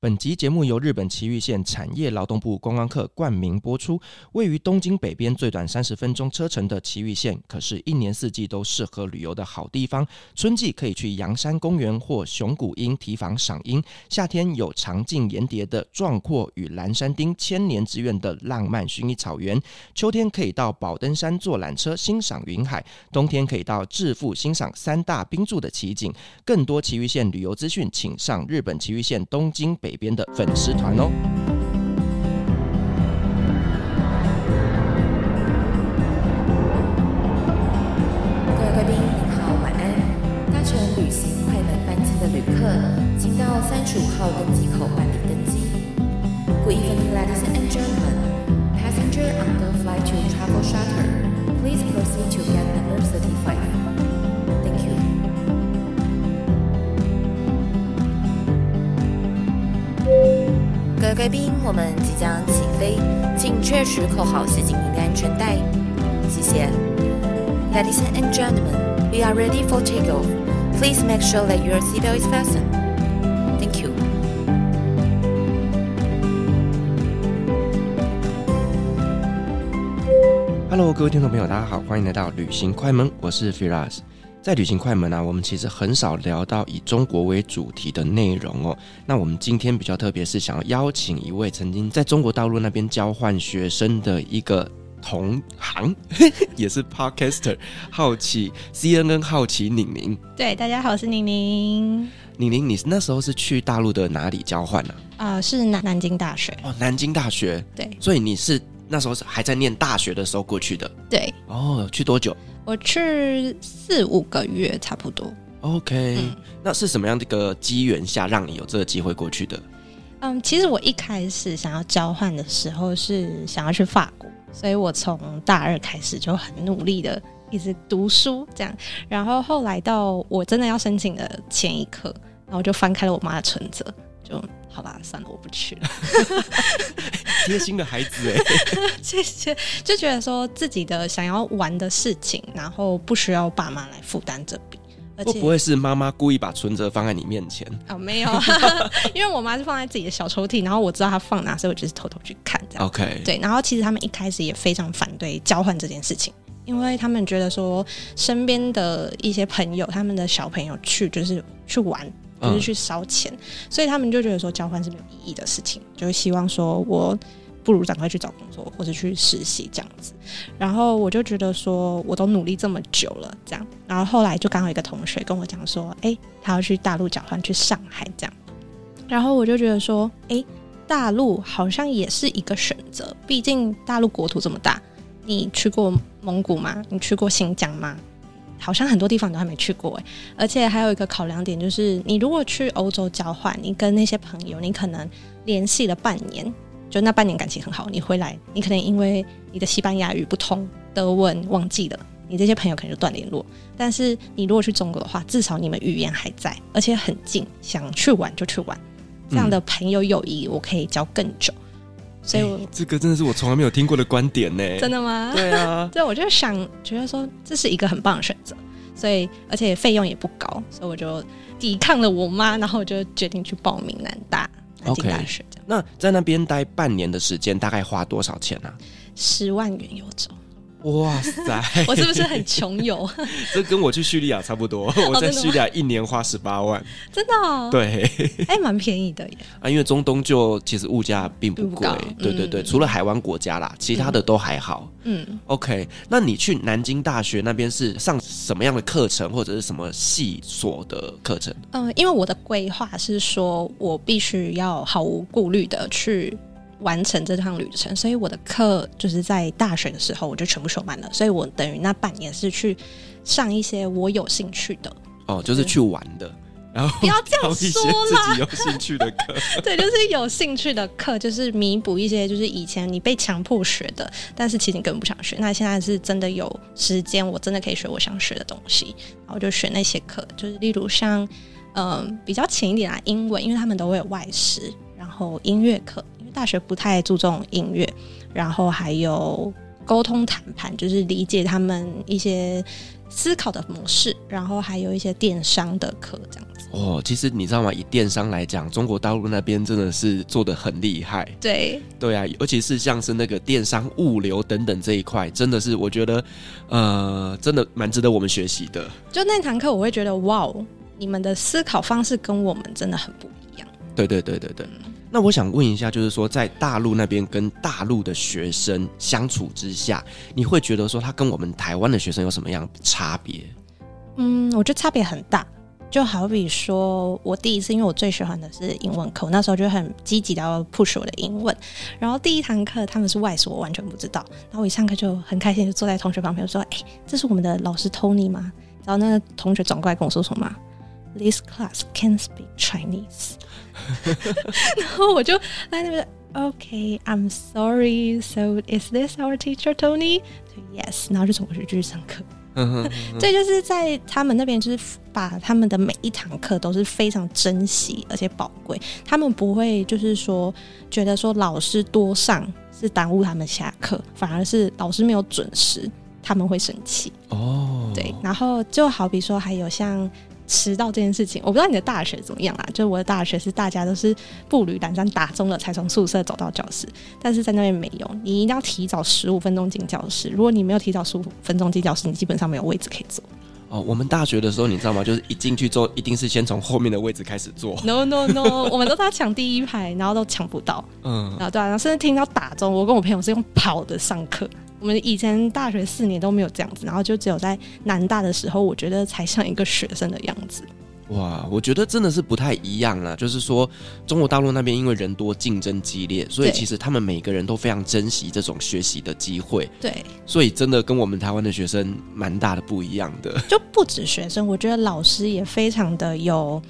本集节目由日本埼玉县产业劳动部观光课冠名播出。位于东京北边最短三十分钟车程的埼玉县，可是一年四季都适合旅游的好地方。春季可以去阳山公园或熊谷樱提防赏樱；夏天有长径岩叠的壮阔与蓝山町千年之愿的浪漫薰衣草原；秋天可以到宝登山坐缆车欣赏云海；冬天可以到致富欣赏三大冰柱的奇景。更多埼玉县旅游资讯，请上日本埼玉县东京北。北边的粉丝团哦。各位贵宾，您好，晚安。搭乘旅行快门班机的旅客，请到三十五号登机口办理登机。Good evening, ladies and gentlemen. Passenger on the flight to Travel shutter please proceed to gate number thirty-five. 各位贵宾，我们即将起飞，请确实扣好系紧您的安全带。谢谢。Ladies and gentlemen, we are ready for takeoff. Please make sure that your seatbelt is fastened. Thank you. Hello，各位听众朋友，大家好，欢迎来到旅行快门，我是 Firas。在旅行快门啊，我们其实很少聊到以中国为主题的内容哦。那我们今天比较特别，是想要邀请一位曾经在中国大陆那边交换学生的一个同行，也是 Podcaster，好奇 CNN 好奇宁宁。对，大家好，我是宁宁。宁宁，你那时候是去大陆的哪里交换呢？啊？啊、呃，是南南京大学。哦，南京大学。对，所以你是那时候是还在念大学的时候过去的。对。哦，去多久？我去四五个月，差不多。OK，嗯，那是什么样的一个机缘下让你有这个机会过去的？嗯，其实我一开始想要交换的时候是想要去法国，所以我从大二开始就很努力的一直读书，这样。然后后来到我真的要申请的前一刻，然后就翻开了我妈的存折，就。好吧，算了，我不去了。贴心的孩子哎，谢谢。就觉得说自己的想要玩的事情，然后不需要爸妈来负担这笔。而且会不会是妈妈故意把存折放在你面前？哦，没有，因为我妈是放在自己的小抽屉，然后我知道她放哪，所以我就是偷偷去看这样。OK，对。然后其实他们一开始也非常反对交换这件事情，因为他们觉得说身边的一些朋友，他们的小朋友去就是去玩。就是去烧钱，嗯，所以他们就觉得说交换是没有意义的事情，就希望说我不如赶快去找工作或者去实习这样子。然后我就觉得说我都努力这么久了，这样。然后后来就刚好一个同学跟我讲说，哎，他要去大陆交换，去上海这样。然后我就觉得说，哎，大陆好像也是一个选择，毕竟大陆国土这么大。你去过蒙古吗？你去过新疆吗？好像很多地方你都还没去过哎，而且还有一个考量点就是，你如果去欧洲交换，你跟那些朋友，你可能联系了半年，就那半年感情很好，你回来，你可能因为你的西班牙语不通，德文忘记了，你这些朋友可能就断联络。但是你如果去中国的话，至少你们语言还在，而且很近，想去玩就去玩，这样的朋友友谊我可以交更久。所以我、欸，这个真的是我从来没有听过的观点呢。真的吗？对啊，对，我就想觉得说这是一个很棒的选择，所以而且费用也不高，所以我就抵抗了我妈，然后我就决定去报名南大南京大学。Okay. 那在那边待半年的时间，大概花多少钱呢、啊？十万元有找。哇塞！我是不是很穷游？这跟我去叙利亚差不多。我在叙利亚一年花十八万，真的？哦？对，哎、欸，蛮便宜的耶。啊，因为中东就其实物价并不贵。对对对，嗯、除了海湾国家啦，其他的都还好。嗯，OK。那你去南京大学那边是上什么样的课程，或者是什么系所的课程？嗯、呃，因为我的规划是说，我必须要毫无顾虑的去。完成这趟旅程，所以我的课就是在大学的时候我就全部修满了，所以我等于那半年是去上一些我有兴趣的。哦，就是去玩的。然后不要这样说啦，自己有兴趣的课，对，就是有兴趣的课，就是弥补一些就是以前你被强迫学的，但是其实你根本不想学。那现在是真的有时间，我真的可以学我想学的东西，然后就选那些课，就是例如像嗯、呃、比较浅一点啊，英文，因为他们都会有外师，然后音乐课，大学不太注重音乐，然后还有沟通谈判，就是理解他们一些思考的模式，然后还有一些电商的课这样子。哦，其实你知道吗？以电商来讲，中国大陆那边真的是做的很厉害。对，对啊，尤其是像是那个电商、物流等等这一块，真的是我觉得，呃，真的蛮值得我们学习的。就那堂课，我会觉得，哇哦，你们的思考方式跟我们真的很不一样。对对对对对。嗯、那我想问一下，就是说，在大陆那边跟大陆的学生相处之下，你会觉得说他跟我们台湾的学生有什么样的差别？嗯，我觉得差别很大。就好比说，我第一次，因为我最喜欢的是英文课，那时候就很积极的要 push 我的英文。然后第一堂课他们是外所，我完全不知道。然后我一上课就很开心，就坐在同学旁边说：“哎、这是我们的老师 Tony 吗？”然后那个同学转过来跟我说什么：“This class can speak Chinese。” 然后我就在那边：“OK，I'm sorry. So is this our teacher Tony？” Yes。然后就走过去继续上课。这就是在他们那边，就是把他们的每一堂课都是非常珍惜而且宝贵。他们不会就是说觉得说老师多上是耽误他们下课，反而是老师没有准时，他们会生气。哦，对。然后就好比说，还有像。迟到这件事情，我不知道你的大学怎么样啊。就我的大学是大家都是步履蹒跚，打钟了才从宿舍走到教室，但是在那边没有，你一定要提早十五分钟进教室。如果你没有提早十五分钟进教室，你基本上没有位置可以坐。哦，我们大学的时候你知道吗？就是一进去坐，一定是先从后面的位置开始坐。No No No，我们都在抢第一排，然后都抢不到。嗯，然后对啊，然后甚至听到打钟，我跟我朋友是用跑的上课。我们以前大学四年都没有这样子，然后就只有在南大的时候，我觉得才像一个学生的样子。哇，我觉得真的是不太一样啊！就是说，中国大陆那边因为人多、竞争激烈，所以其实他们每个人都非常珍惜这种学习的机会。对，所以真的跟我们台湾的学生蛮大的不一样的。就不止学生，我觉得老师也非常的有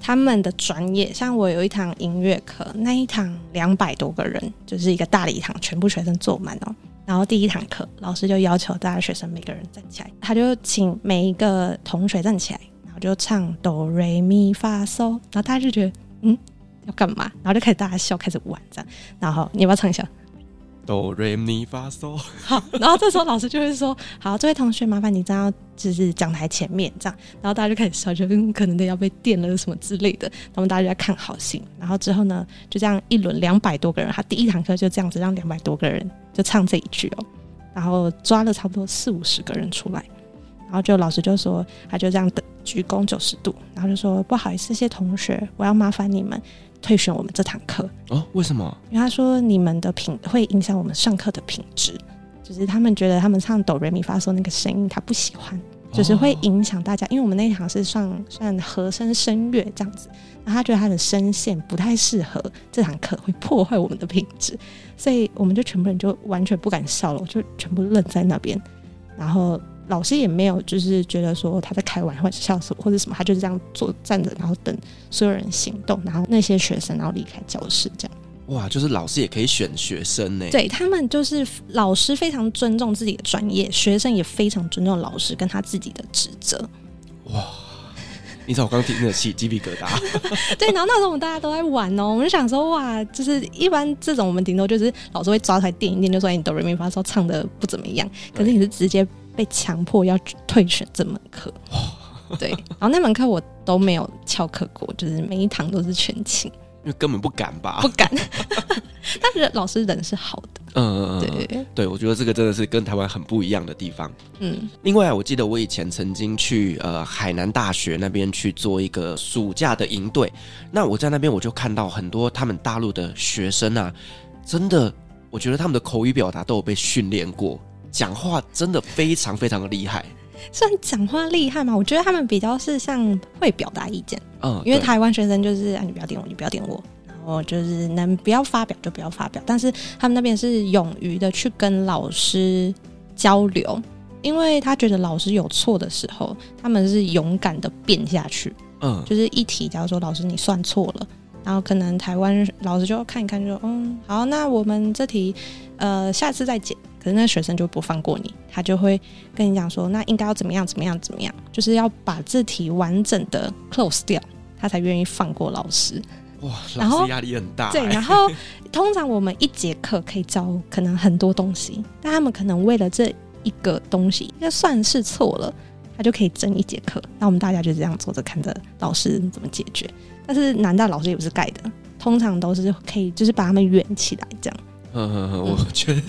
他们的专业。像我有一堂音乐课，那一堂两百多个人，就是一个大礼堂，全部学生坐满哦。然后第一堂课，老师就要求大家学生每个人站起来，他就请每一个同学站起来，然后就唱哆瑞咪发嗦，然后大家就觉得嗯要干嘛，然后就开始大家笑，开始玩这样。然后你要不要唱一下？哆瑞咪发嗦。好，然后这时候老师就会说：“好，这位同学麻烦你站到就是讲台前面这样。”然后大家就开始笑，就可能都要被电了什么之类的。然后大家就在看好戏。然后之后呢，就这样一轮两百多个人，他第一堂课就这样子让两百多个人。就唱这一句哦，然后抓了差不多四五十个人出来，然后就老师就说，他就这样的鞠躬九十度，然后就说不好意思，谢同学，我要麻烦你们退选我们这堂课哦。为什么？因为他说你们的品会影响我们上课的品质，就是他们觉得他们唱哆瑞咪发嗦那个声音他不喜欢。就是会影响大家，因为我们那一堂是算算和声声乐这样子，然后他觉得他的声线不太适合这堂课，会破坏我们的品质，所以我们就全部人就完全不敢笑了，我就全部愣在那边，然后老师也没有就是觉得说他在开玩笑或者什么，他就是这样坐站着，然后等所有人行动，然后那些学生然后离开教室这样。哇，就是老师也可以选学生呢？对，他们就是老师非常尊重自己的专业，学生也非常尊重老师跟他自己的职责。哇，你知道我刚听得起鸡皮疙瘩。对，然后那时候我们大家都在玩哦，我们就想说哇，就是一般这种我们顶多就是老师会抓出来电一点，就说你哆瑞咪发嗦唱的不怎么样，可是你是直接被强迫要退选这门课。哇，对，然后那门课我都没有翘课过，就是每一堂都是全勤。因为根本不敢吧？不敢，但是老师人是好的。嗯，对对，我觉得这个真的是跟台湾很不一样的地方。嗯，另外我记得我以前曾经去呃海南大学那边去做一个暑假的营队，那我在那边我就看到很多他们大陆的学生啊，真的，我觉得他们的口语表达都有被训练过，讲话真的非常非常的厉害。算讲话厉害吗？我觉得他们比较是像会表达意见，嗯，因为台湾学生就是啊，你不要点我，你不要点我，然后就是能不要发表就不要发表。但是他们那边是勇于的去跟老师交流，因为他觉得老师有错的时候，他们是勇敢的辩下去，嗯，就是一题，假如说老师你算错了，然后可能台湾老师就看一看就，就嗯，好，那我们这题呃下次再解。可是那学生就不放过你，他就会跟你讲说，那应该要怎么样怎么样怎么样，就是要把字体完整的 close 掉，他才愿意放过老师。哇，老师压力很大。对，然后通常我们一节课可以教可能很多东西，但他们可能为了这一个东西，应该算是错了，他就可以争一节课。那我们大家就这样坐着看着老师怎么解决。但是南大老师也不是盖的，通常都是可以，就是把他们圆起来这样。呵呵呵，我觉得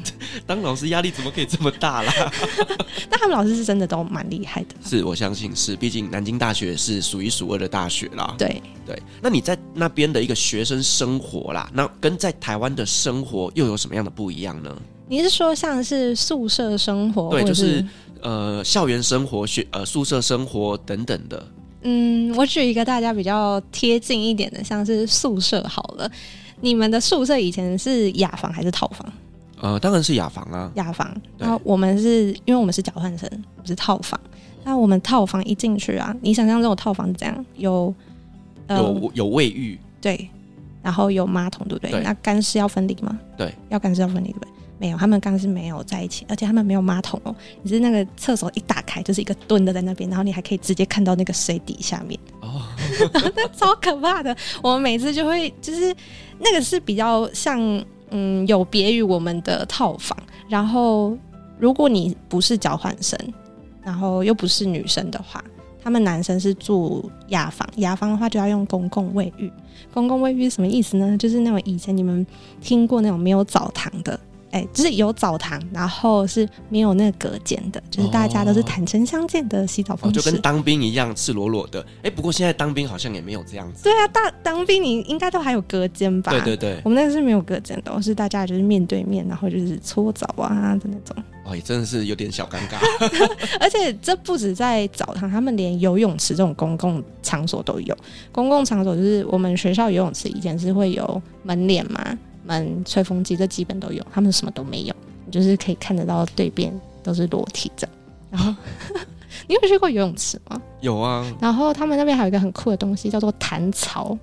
当老师压力怎么可以这么大啦？但他们老师是真的都蛮厉害的。是我相信是，毕竟南京大学是数一数二的大学啦。对对，那你在那边的一个学生生活啦，那跟在台湾的生活又有什么样的不一样呢？你是说像是宿舍生活？对，就是呃校园生活、学呃宿舍生活等等的。嗯，我举一个大家比较贴近一点的，像是宿舍好了。你们的宿舍以前是雅房还是套房？呃，当然是雅房啊。雅房。然后我们是因为我们是交换生，不是套房。那我们套房一进去啊，你想象这种套房是怎样？有呃有有卫浴，对，然后有马桶，对不对？对。那干湿要分离吗？对，要干湿要分离，对不对？没有，他们刚是没有在一起，而且他们没有马桶哦。你是那个厕所一打开就是一个蹲的在那边，然后你还可以直接看到那个水底下面 哦，那超可怕的。我们每次就会就是那个是比较像嗯有别于我们的套房。然后如果你不是交换生，然后又不是女生的话，他们男生是住雅房，雅房的话就要用公共卫浴。公共卫浴是什么意思呢？就是那种以前你们听过那种没有澡堂的。哎、欸，就是有澡堂，然后是没有那个隔间的，就是大家都是坦诚相见的洗澡方式，哦，就跟当兵一样赤裸裸的。哎、欸，不过现在当兵好像也没有这样子。对啊，大当兵你应该都还有隔间吧？对对对，我们那个是没有隔间的，是大家就是面对面，然后就是搓澡啊的那种。哦，也真的是有点小尴尬。而且这不止在澡堂，他们连游泳池这种公共场所都有。公共场所就是我们学校游泳池以前是会有门脸嘛。门、吹风机这基本都有，他们什么都没有，你就是可以看得到对边都是裸体的。然后，你有去过游泳池吗？有啊。然后他们那边还有一个很酷的东西，叫做弹槽。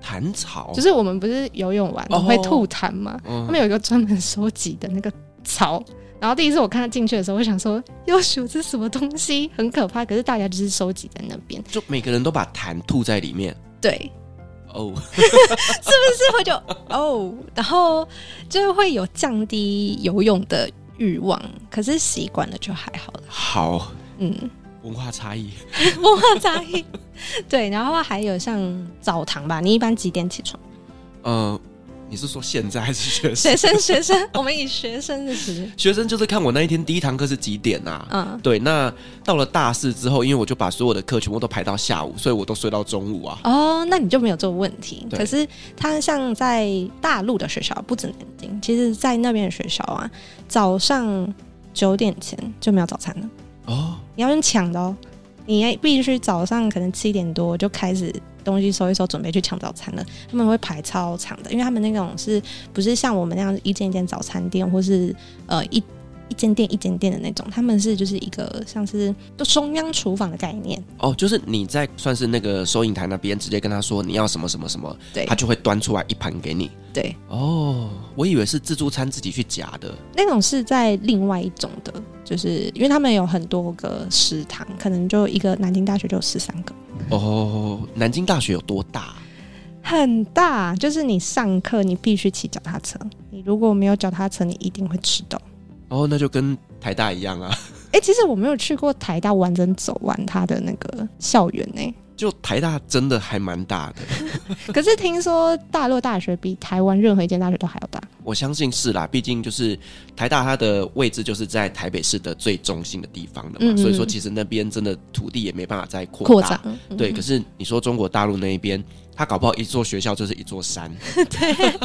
弹槽就是我们不是游泳完会吐痰吗？哦、他们有一个专门收集的那个槽。然后第一次我看他进去的时候，我想说，哟咻，这是什么东西？很可怕。可是大家就是收集在那边，就每个人都把痰吐在里面。对。哦，是不是会就哦，然后就会有降低游泳的欲望，可是习惯了就还好了。好，嗯，文化差异，文化差异，对，然后还有像澡堂吧，你一般几点起床？呃。你是说现在还是学生？学生，学生，我们以学生的时间。学生就是看我那一天第一堂课是几点啊？嗯，对。那到了大四之后，因为我就把所有的课全部都排到下午，所以我都睡到中午啊。哦，那你就没有这个问题。可是他像在大陆的学校，不止南京，其实在那边的学校啊，早上九点前就没有早餐了。哦，你要用抢的哦，你必须早上可能七点多就开始。东西收一收，准备去抢早餐了。他们会排超长的，因为他们那种是不是像我们那样一间一间早餐店，或是呃一一间店一间店的那种？他们是就是一个像是就中央厨房的概念。哦，就是你在算是那个收银台那边直接跟他说你要什么什么什么，对，他就会端出来一盘给你。对，哦，我以为是自助餐自己去夹的那种，是在另外一种的，就是因为他们有很多个食堂，可能就一个南京大学就有十三个。哦，南京大学有多大？很大，就是你上课你必须骑脚踏车，你如果没有脚踏车，你一定会迟到。哦，那就跟台大一样啊。哎、欸，其实我没有去过台大完整走完它的那个校园呢。就台大真的还蛮大的，可是听说大陆大学比台湾任何一间大学都还要大。我相信是啦，毕竟就是台大它的位置就是在台北市的最中心的地方的嘛，嗯嗯，所以说其实那边真的土地也没办法再扩大。对，可是你说中国大陆那一边，它搞不好一座学校就是一座山。对，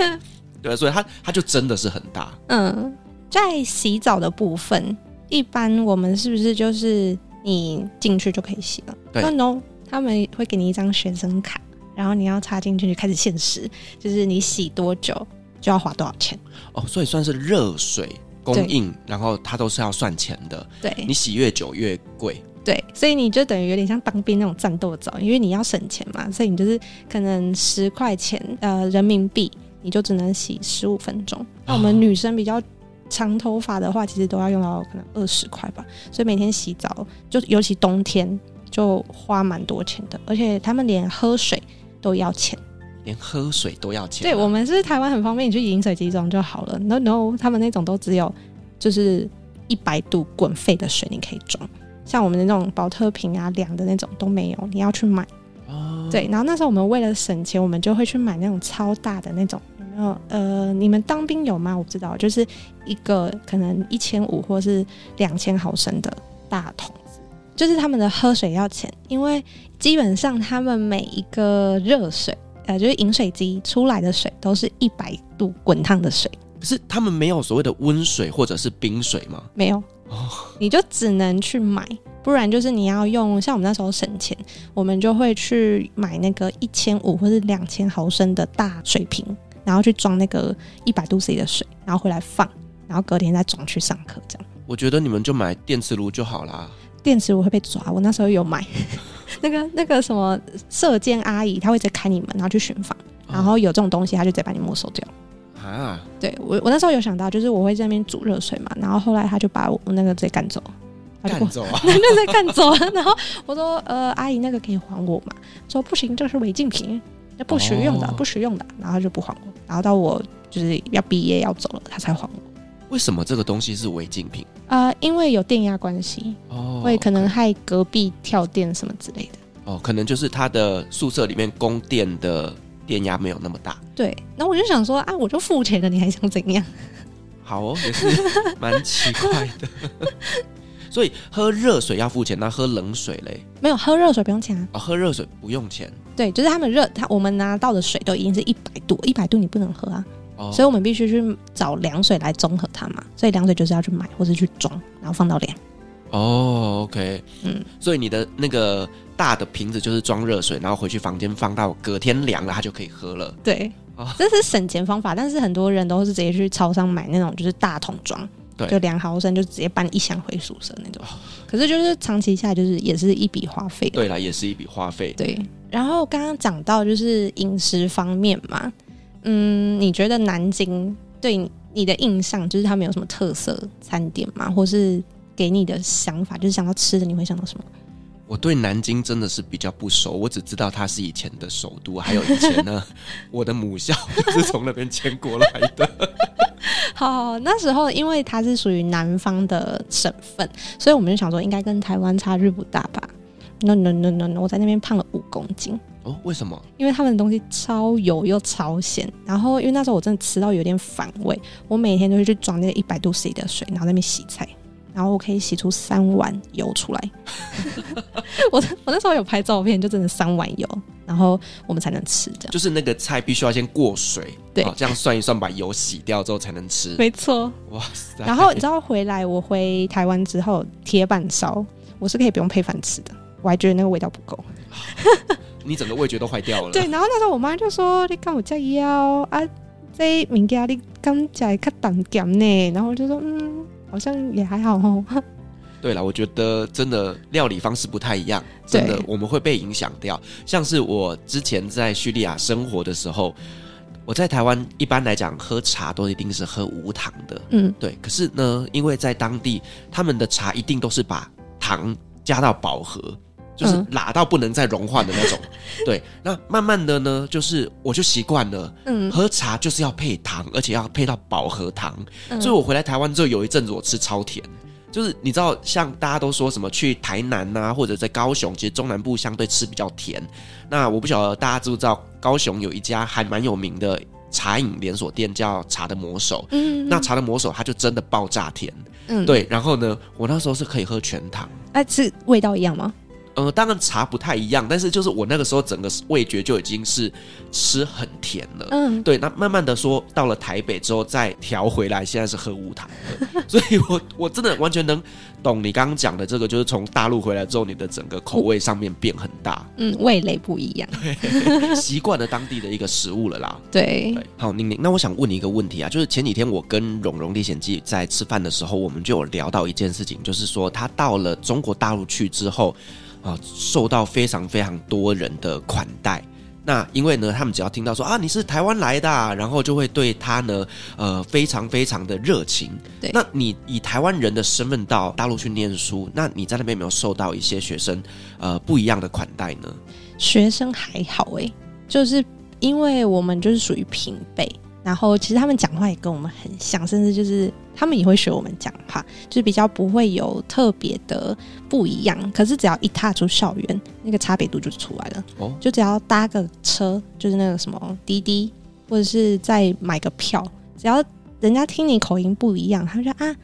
对，所以它它就真的是很大。嗯，在洗澡的部分，一般我们是不是就是？你进去就可以洗了。对，no，他们会给你一张学生卡，然后你要插进去就开始限时，就是你洗多久就要花多少钱。哦，所以算是热水供应，然后它都是要算钱的。对，你洗越久越贵。对，所以你就等于有点像当兵那种战斗澡，因为你要省钱嘛，所以你就是可能十块钱呃人民币，你就只能洗十五分钟。那我们女生比较长头发的话，其实都要用到可能二十块吧，所以每天洗澡就尤其冬天就花蛮多钱的，而且他们连喝水都要钱。连喝水都要钱？对，我们是台湾很方便，你去饮水机装就好了。No No，他们那种都只有就是一百度滚沸的水你可以装，像我们的那种保特瓶啊凉的那种都没有，你要去买。哦。对，然后那时候我们为了省钱，我们就会去买那种超大的那种，有没有？呃，你们当兵有吗？我不知道，就是一个可能一千五或是两千毫升的大桶子，就是他们的喝水要钱，因为基本上他们每一个热水。呃，就是饮水机出来的水都是一百度滚烫的水，可是他们没有所谓的温水或者是冰水吗？没有，哦，你就只能去买，不然就是你要用。像我们那时候省钱，我们就会去买那个一千五或者两千毫升的大水瓶，然后去装那个一百度 C 的水，然后回来放，然后隔天再装去上课。这样，我觉得你们就买电磁炉就好啦。电磁炉会被抓，我那时候有买。那个那个什么射箭阿姨，她会直接开你门，然后去巡访，然后有这种东西，她就直接把你没收掉。啊，对我我那时候有想到，就是我会在那边煮热水嘛，然后后来他就把我那个直接赶走，赶走啊，那直接赶走了。然后我说，呃，阿姨那个可以还我吗？说不行，这个是违禁品，那不实用的，不实用的，然后就不还我。然后到我就是要毕业要走了，他才还我。为什么这个东西是违禁品？呃，因为有电压关系，哦，会可能害隔壁跳电什么之类的。哦，可能就是他的宿舍里面供电的电压没有那么大。对，那我就想说啊，我就付钱了，你还想怎样？好哦，也是蛮奇怪的。所以喝热水要付钱，那喝冷水嘞？没有，喝热水不用钱啊。哦，喝热水不用钱。对，就是他们热，他我们拿到的水都已经是一百度，一百度你不能喝啊。所以我们必须去找凉水来中和它嘛，所以凉水就是要去买或者去装，然后放到凉。哦，OK，嗯，所以你的那个大的瓶子就是装热水，然后回去房间放到隔天凉了，它就可以喝了。对，哦，这是省钱方法，但是很多人都是直接去超商买那种就是大桶装，对，就两毫升就直接搬一箱回宿舍那种。可是就是长期下来就是也是一笔花费。对啦，也是一笔花费。对，然后刚刚讲到就是饮食方面嘛。嗯，你觉得南京对你的印象就是他们有什么特色餐点吗？或是给你的想法，就是想到吃的，你会想到什么？我对南京真的是比较不熟，我只知道它是以前的首都，还有以前呢，我的母校是从那边迁过来的。好，那时候因为它是属于南方的省份，所以我们就想说应该跟台湾差距不大吧？No no no no no，我在那边胖了五公斤。哦，为什么？因为他们的东西超油又超咸，然后因为那时候我真的吃到有点反胃，我每天都会去装那个一百度 C 的水，然后在那边洗菜，然后我可以洗出三碗油出来。我我那时候有拍照片，就真的三碗油，然后我们才能吃这样。就是那个菜必须要先过水，对，这样算一算，把油洗掉之后才能吃。没错，哇塞！然后你知道回来我回台湾之后，铁板烧我是可以不用配饭吃的，我还觉得那个味道不够。你整个味觉都坏掉了。对，然后那时候我妈就说：“你看我这腰啊，这物件你刚才较淡咸呢。”然后我就说：“嗯，好像也还好哦。”对了，我觉得真的料理方式不太一样，真的我们会被影响掉。像是我之前在叙利亚生活的时候，我在台湾一般来讲喝茶都一定是喝无糖的，嗯，对。可是呢，因为在当地他们的茶一定都是把糖加到饱和。就是辣到不能再融化的那种，嗯、对。那慢慢的呢，就是我就习惯了，嗯，喝茶就是要配糖，而且要配到饱和糖。嗯、所以我回来台湾之后，有一阵子我吃超甜。就是你知道，像大家都说什么去台南呐、啊，或者在高雄，其实中南部相对吃比较甜。那我不晓得大家知不知道，高雄有一家还蛮有名的茶饮连锁店，叫茶的魔手。嗯，嗯，那茶的魔手它就真的爆炸甜。嗯，对。然后呢，我那时候是可以喝全糖。哎、啊，是味道一样吗？呃，当然茶不太一样，但是就是我那个时候整个味觉就已经是吃很甜了。嗯，对。那慢慢的说到了台北之后再调回来，现在是喝无糖的。所以我我真的完全能懂你刚刚讲的这个，就是从大陆回来之后，你的整个口味上面变很大。嗯，味蕾不一样，习惯了当地的一个食物了啦。对，对。好，宁宁，那我想问你一个问题啊，就是前几天我跟《蓉蓉历险记》在吃饭的时候，我们就有聊到一件事情，就是说他到了中国大陆去之后。啊，受到非常非常多人的款待。那因为呢，他们只要听到说啊，你是台湾来的，然后就会对他呢，呃，非常非常的热情。对，那你以台湾人的身份到大陆去念书，那你在那边有没有受到一些学生呃不一样的款待呢？学生还好诶、欸，就是因为我们就是属于平辈。然后其实他们讲话也跟我们很像，甚至就是他们也会学我们讲话，就是比较不会有特别的不一样。可是只要一踏出校园，那个差别度就出来了。哦，就只要搭个车，就是那个什么滴滴，或者是再买个票，只要人家听你口音不一样，他们就说啊，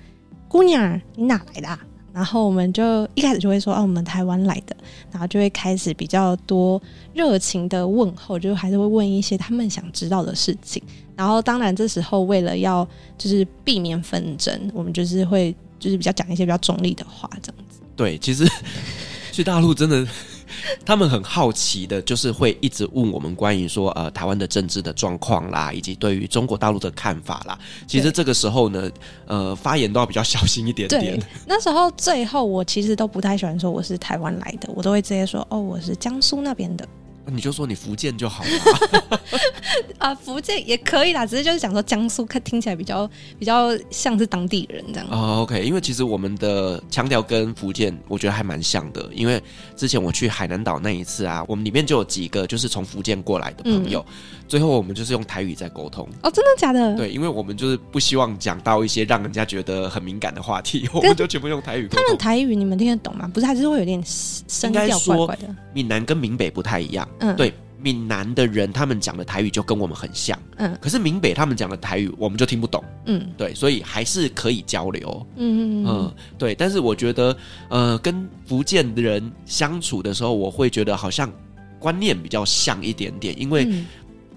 姑娘，你哪来的啊？然后我们就一开始就会说，哦，我们台湾来的，然后就会开始比较多热情的问候，就还是会问一些他们想知道的事情。然后当然这时候为了要就是避免纷争，我们就是会就是比较讲一些比较中立的话，这样子。对，其实 去大陆真的。他们很好奇的，就是会一直问我们关于说呃台湾的政治的状况啦，以及对于中国大陆的看法啦。其实这个时候呢，呃，发言都要比较小心一点点。那时候最后我其实都不太喜欢说我是台湾来的，我都会直接说哦，我是江苏那边的。你就说你福建就好了 啊，福建也可以啦，只是就是讲说江苏，看听起来比较比较像是当地人这样。哦，OK，因为其实我们的腔调跟福建我觉得还蛮像的，因为之前我去海南岛那一次啊，我们里面就有几个就是从福建过来的朋友。嗯最后我们就是用台语在沟通哦，真的假的？对，因为我们就是不希望讲到一些让人家觉得很敏感的话题，我们就全部用台语通。他们台语你们听得懂吗？不是，还是会有点声调怪怪的。闽南跟闽北不太一样，嗯，对，闽南的人他们讲的台语就跟我们很像，嗯，可是闽北他们讲的台语我们就听不懂，嗯，对，所以还是可以交流，嗯嗯嗯，对。但是我觉得，呃，跟福建的人相处的时候，我会觉得好像观念比较像一点点，因为。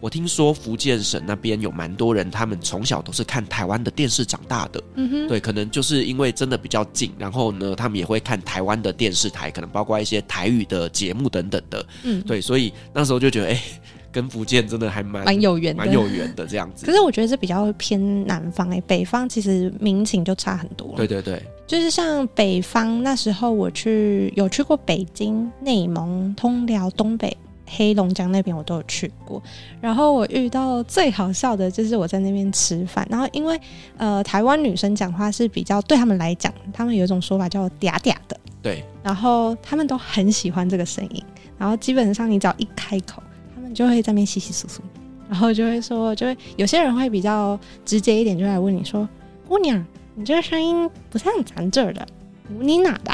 嗯我听说福建省那边有蛮多人，他们从小都是看台湾的电视长大的。嗯哼，对，可能就是因为真的比较近，然后呢，他们也会看台湾的电视台，可能包括一些台语的节目等等的。嗯，对，所以那时候就觉得，哎、欸，跟福建真的还蛮蛮有缘，蛮有缘的这样子。可是我觉得这比较偏南方、欸，哎，北方其实民情就差很多。对对对，就是像北方那时候我去有去过北京、内蒙、通辽、东北。黑龙江那边我都有去过，然后我遇到最好笑的就是我在那边吃饭，然后因为呃台湾女生讲话是比较对他们来讲，他们有一种说法叫“嗲嗲”的，对，然后他们都很喜欢这个声音，然后基本上你只要一开口，他们就会在那边窸窸窣窣，然后就会说，就会有些人会比较直接一点，就来问你说：“姑娘，你这个声音不像咱这儿的，你哪的？”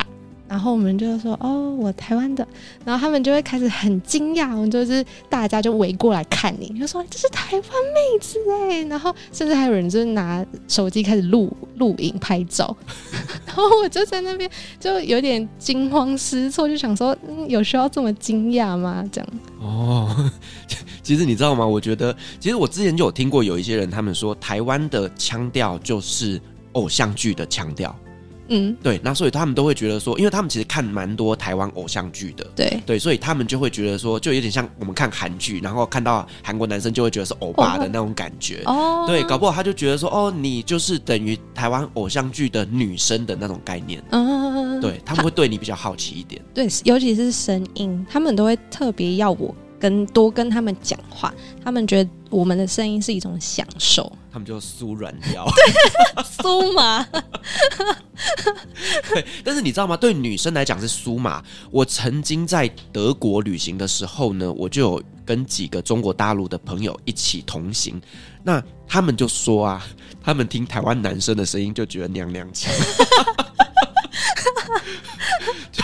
然后我们就说哦，我台湾的，然后他们就会开始很惊讶，我们就是大家就围过来看你，就说这是台湾妹子哎，然后甚至还有人就是拿手机开始录录影拍照，然后我就在那边就有点惊慌失措，就想说嗯，有需要这么惊讶吗？这样哦，其实你知道吗？我觉得其实我之前就有听过有一些人他们说台湾的腔调就是偶像剧的腔调。嗯，对，那所以他们都会觉得说，因为他们其实看蛮多台湾偶像剧的，对。对，所以他们就会觉得说，就有点像我们看韩剧，然后看到韩国男生就会觉得是欧巴的那种感觉，哦，对，搞不好他就觉得说，哦，你就是等于台湾偶像剧的女生的那种概念，嗯，对，他们会对你比较好奇一点，对，尤其是声音，他们都会特别要我。跟多跟他们讲话，他们觉得我们的声音是一种享受，他们就酥软掉，酥麻。对，但是你知道吗？对女生来讲是酥麻。我曾经在德国旅行的时候呢，我就有跟几个中国大陆的朋友一起同行，那他们就说啊，他们听台湾男生的声音就觉得娘娘腔。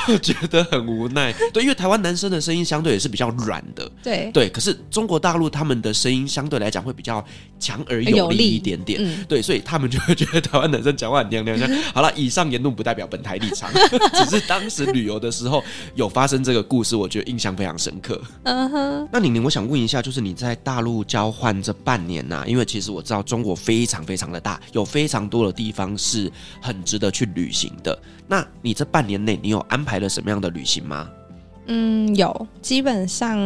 觉得很无奈。对，因为台湾男生的声音相对也是比较软的，对对。可是中国大陆他们的声音相对来讲会比较强而有力一点点，嗯、对，所以他们就会觉得台湾男生讲话很娘娘腔。好了，以上言论不代表本台立场，只是当时旅游的时候有发生这个故事，我觉得印象非常深刻。嗯哼。那宁宁，我想问一下，就是你在大陆交换这半年呐、啊，因为其实我知道中国非常非常的大，有非常多的地方是很值得去旅行的。那你这半年内，你有安排了什么样的旅行吗？嗯，有，基本上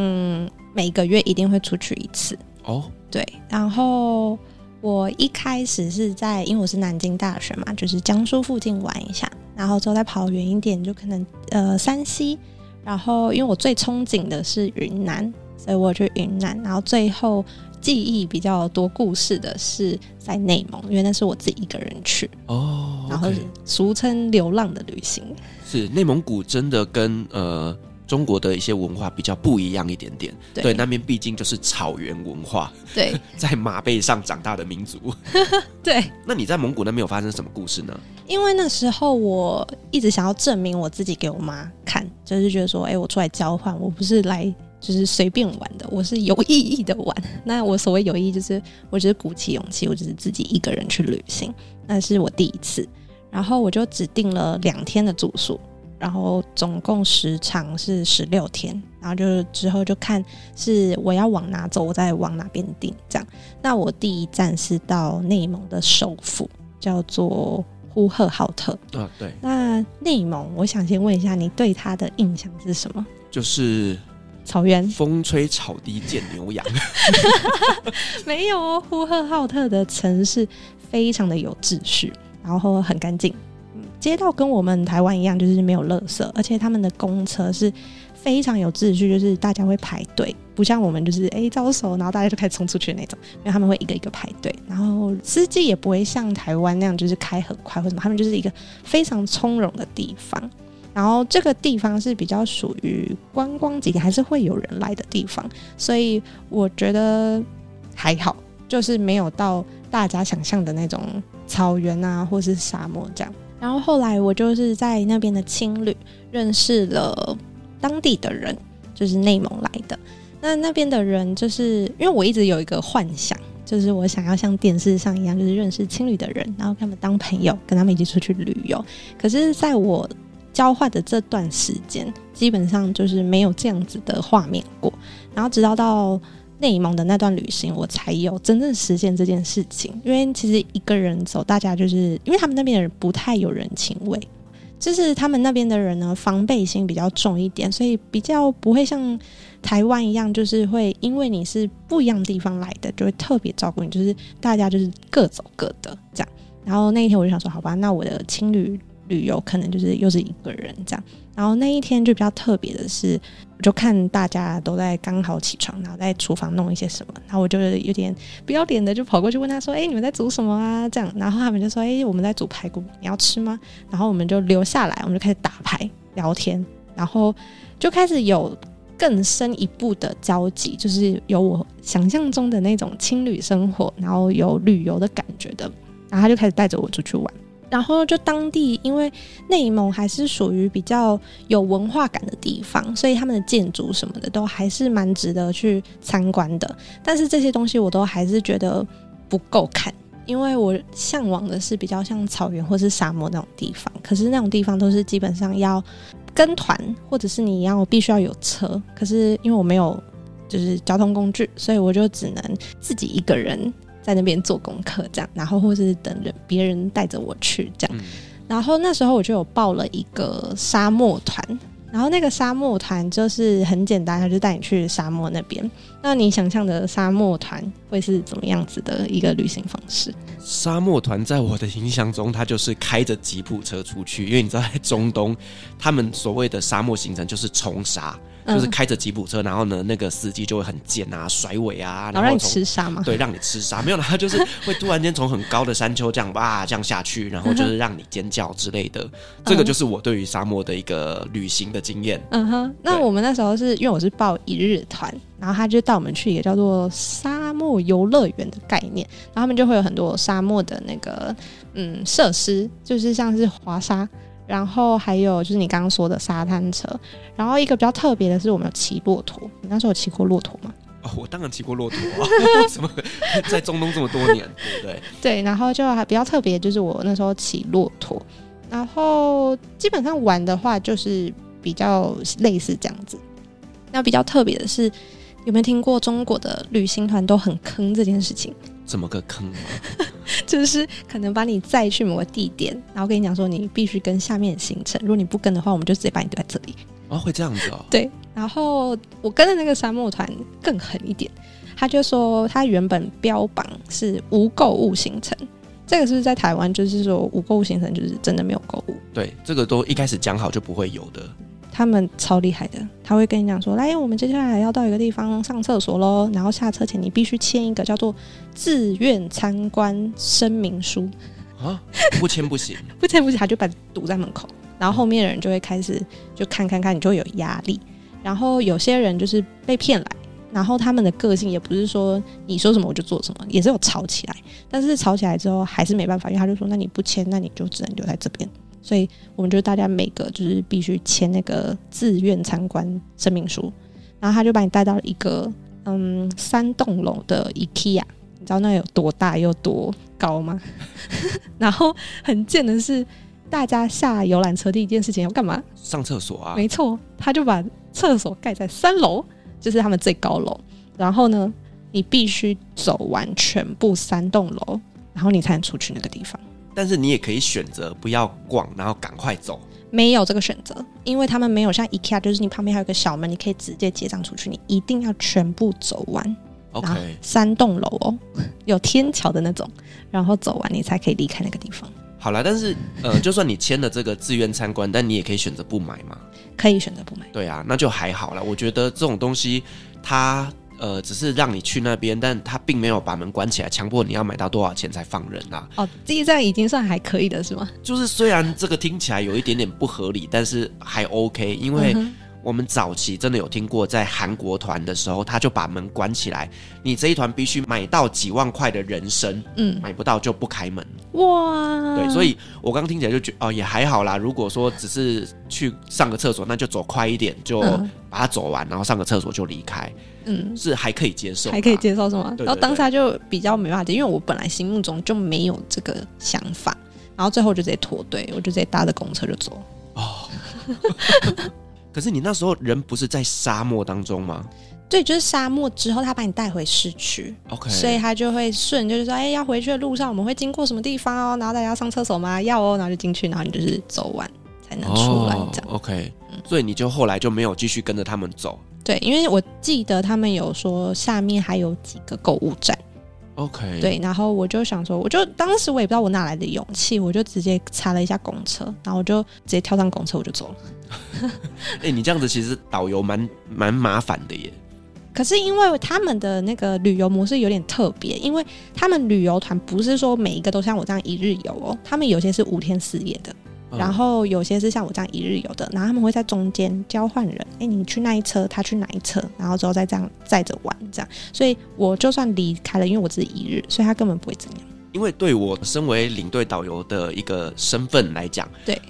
每个月一定会出去一次。哦，对，然后我一开始是在，因为我是南京大学嘛，就是江苏附近玩一下，然后之后再跑远一点，就可能呃山西，然后因为我最憧憬的是云南，所以我去云南，然后最后。记忆比较多故事的是在内蒙，因为那是我自己一个人去哦，oh. 然后俗称流浪的旅行。是内蒙古真的跟呃中国的一些文化比较不一样一点点，对，对，那边毕竟就是草原文化，对，在马背上长大的民族，对。那你在蒙古那边有发生什么故事呢？因为那时候我一直想要证明我自己给我妈看，就是觉得说，哎、欸，我出来交换，我不是来。就是随便玩的，我是有意义的玩。那我所谓有意义，就是我只是鼓起勇气，我只是自己一个人去旅行。那是我第一次，然后我就只订了两天的住宿，然后总共时长是十六天，然后就之后就看是我要往哪走，我再往哪边订这样。那我第一站是到内蒙的首府，叫做呼和浩特。对。那内蒙，我想先问一下，你对他的印象是什么？就是。草原，风吹草低见牛羊。没有哦，呼和浩特的城市非常的有秩序，然后很干净，街道跟我们台湾一样，就是没有垃圾，而且他们的公车是非常有秩序，就是大家会排队，不像我们就是哎招手，然后大家就开始冲出去那种，因为他们会一个一个排队，然后司机也不会像台湾那样就是开很快或什么，他们就是一个非常从容的地方。然后这个地方是比较属于观光景点，还是会有人来的地方，所以我觉得还好，就是没有到大家想象的那种草原啊，或是沙漠这样。然后后来我就是在那边的青旅认识了当地的人，就是内蒙来的。那那边的人就是因为我一直有一个幻想，就是我想要像电视上一样，就是认识青旅的人，然后跟他们当朋友，跟他们一起出去旅游。可是在我交换的这段时间，基本上就是没有这样子的画面过。然后直到到内蒙的那段旅行，我才有真正实现这件事情。因为其实一个人走，大家就是因为他们那边的人不太有人情味，就是他们那边的人呢，防备心比较重一点，所以比较不会像台湾一样，就是会因为你是不一样地方来的，就会特别照顾你。就是大家就是各走各的这样。然后那一天我就想说，好吧，那我的青旅。旅游可能就是又是一个人这样，然后那一天就比较特别的是，我就看大家都在刚好起床，然后在厨房弄一些什么，然后我就有点不要脸的就跑过去问他说：“哎，你们在煮什么啊？”这样，然后他们就说：“哎，我们在煮排骨，你要吃吗？”然后我们就留下来，我们就开始打牌聊天，然后就开始有更深一步的交集，就是有我想象中的那种青旅生活，然后有旅游的感觉的，然后他就开始带着我出去玩。然后就当地，因为内蒙还是属于比较有文化感的地方，所以他们的建筑什么的都还是蛮值得去参观的。但是这些东西我都还是觉得不够看，因为我向往的是比较像草原或是沙漠那种地方。可是那种地方都是基本上要跟团，或者是你要必须要有车。可是因为我没有就是交通工具，所以我就只能自己一个人。在那边做功课，这样，然后或是等人别人带着我去这样，嗯，然后那时候我就有报了一个沙漠团，然后那个沙漠团就是很简单，他就带你去沙漠那边。那你想象的沙漠团会是怎么样子的一个旅行方式？沙漠团在我的印象中，它就是开着吉普车出去，因为你知道在中东，他们所谓的沙漠行程就是冲沙。就是开着吉普车，然后呢，那个司机就会很贱啊，甩尾啊，然后让你吃沙嘛？对，让你吃沙，没有，他 就是会突然间从很高的山丘这样哇这样下去，然后就是让你尖叫之类的。这个就是我对于沙漠的一个旅行的经验。嗯哼，那我们那时候是因为我是报一日团，然后他就带我们去一个叫做沙漠游乐园的概念，然后他们就会有很多沙漠的那个嗯设施，就是像是滑沙。然后还有就是你刚刚说的沙滩车，然后一个比较特别的是我们有骑骆驼。你那时候有骑过骆驼吗？哦，我当然骑过骆驼啊！怎么在中东这么多年，对不对？对，然后就还比较特别，就是我那时候骑骆驼，然后基本上玩的话就是比较类似这样子。那比较特别的是，有没有听过中国的旅行团都很坑这件事情？怎么个坑？就是可能把你载去某个地点，然后跟你讲说你必须跟下面的行程，如果你不跟的话，我们就直接把你丢在这里。哦，会这样子哦。对，然后我跟的那个沙漠团更狠一点，他就说他原本标榜是无购物行程，这个是在台湾就是说无购物行程就是真的没有购物？对，这个都一开始讲好就不会有的。他们超厉害的，他会跟你讲说：“来，我们接下来要到一个地方上厕所喽，然后下车前你必须签一个叫做自愿参观声明书啊，不签不行，不签不行，他就把堵在门口，然后后面的人就会开始就看看看，你就会有压力。然后有些人就是被骗来，然后他们的个性也不是说你说什么我就做什么，也是有吵起来，但是吵起来之后还是没办法，因为他就说：那你不签，那你就只能留在这边。”所以我们就大家每个就是必须签那个自愿参观声明书，然后他就把你带到了一个嗯三栋楼的 IKEA，你知道那有多大又多高吗？然后很贱的是，大家下游览车第一件事情要干嘛？上厕所啊！没错，他就把厕所盖在三楼，就是他们最高楼。然后呢，你必须走完全部三栋楼，然后你才能出去那个地方。但是你也可以选择不要逛，然后赶快走。没有这个选择，因为他们没有像 IKEA，就是你旁边还有个小门，你可以直接结账出去。你一定要全部走完。OK，三栋楼哦，有天桥的那种，然后走完你才可以离开那个地方。好了，但是呃，就算你签了这个自愿参观，但你也可以选择不买嘛。可以选择不买。对啊，那就还好了。我觉得这种东西它。呃，只是让你去那边，但他并没有把门关起来，强迫你要买到多少钱才放人啊。哦，这一站已经算还可以的是吗？就是虽然这个听起来有一点点不合理，但是还 OK，因为。嗯我们早期真的有听过，在韩国团的时候，他就把门关起来，你这一团必须买到几万块的人参，嗯，买不到就不开门。哇，对，所以我刚刚听起来就觉得哦，也还好啦。如果说只是去上个厕所，那就走快一点，就把它走完，然后上个厕所就离开，嗯，是还可以接受，还可以接受是吗？然后当下就比较没办法接，因为我本来心目中就没有这个想法，然后最后就直接脱队，我就直接搭着公车就走。哦。可是你那时候人不是在沙漠当中吗？对，就是沙漠之后，他把你带回市区，OK，所以他就会顺，就是说，哎，要回去的路上我们会经过什么地方哦？然后大家要上厕所吗？要哦，然后就进去，然后你就是走完才能出来，这样、哦、OK。所以你就后来就没有继续跟着他们走？对，因为我记得他们有说下面还有几个购物站。OK，对，然后我就想说，我就当时我也不知道我哪来的勇气，我就直接查了一下公车，然后我就直接跳上公车，我就走了。哎、欸，你这样子其实导游蛮蛮麻烦的耶。可是因为他们的那个旅游模式有点特别，因为他们旅游团不是说每一个都像我这样一日游哦，他们有些是五天四夜的。然后有些是像我这样一日游的，然后他们会在中间交换人，哎，你去那一车，他去哪一车，然后之后再这样载着玩，这样。所以我就算离开了，因为我只是一日，所以他根本不会怎样。因为对我身为领队导游的一个身份来讲，对，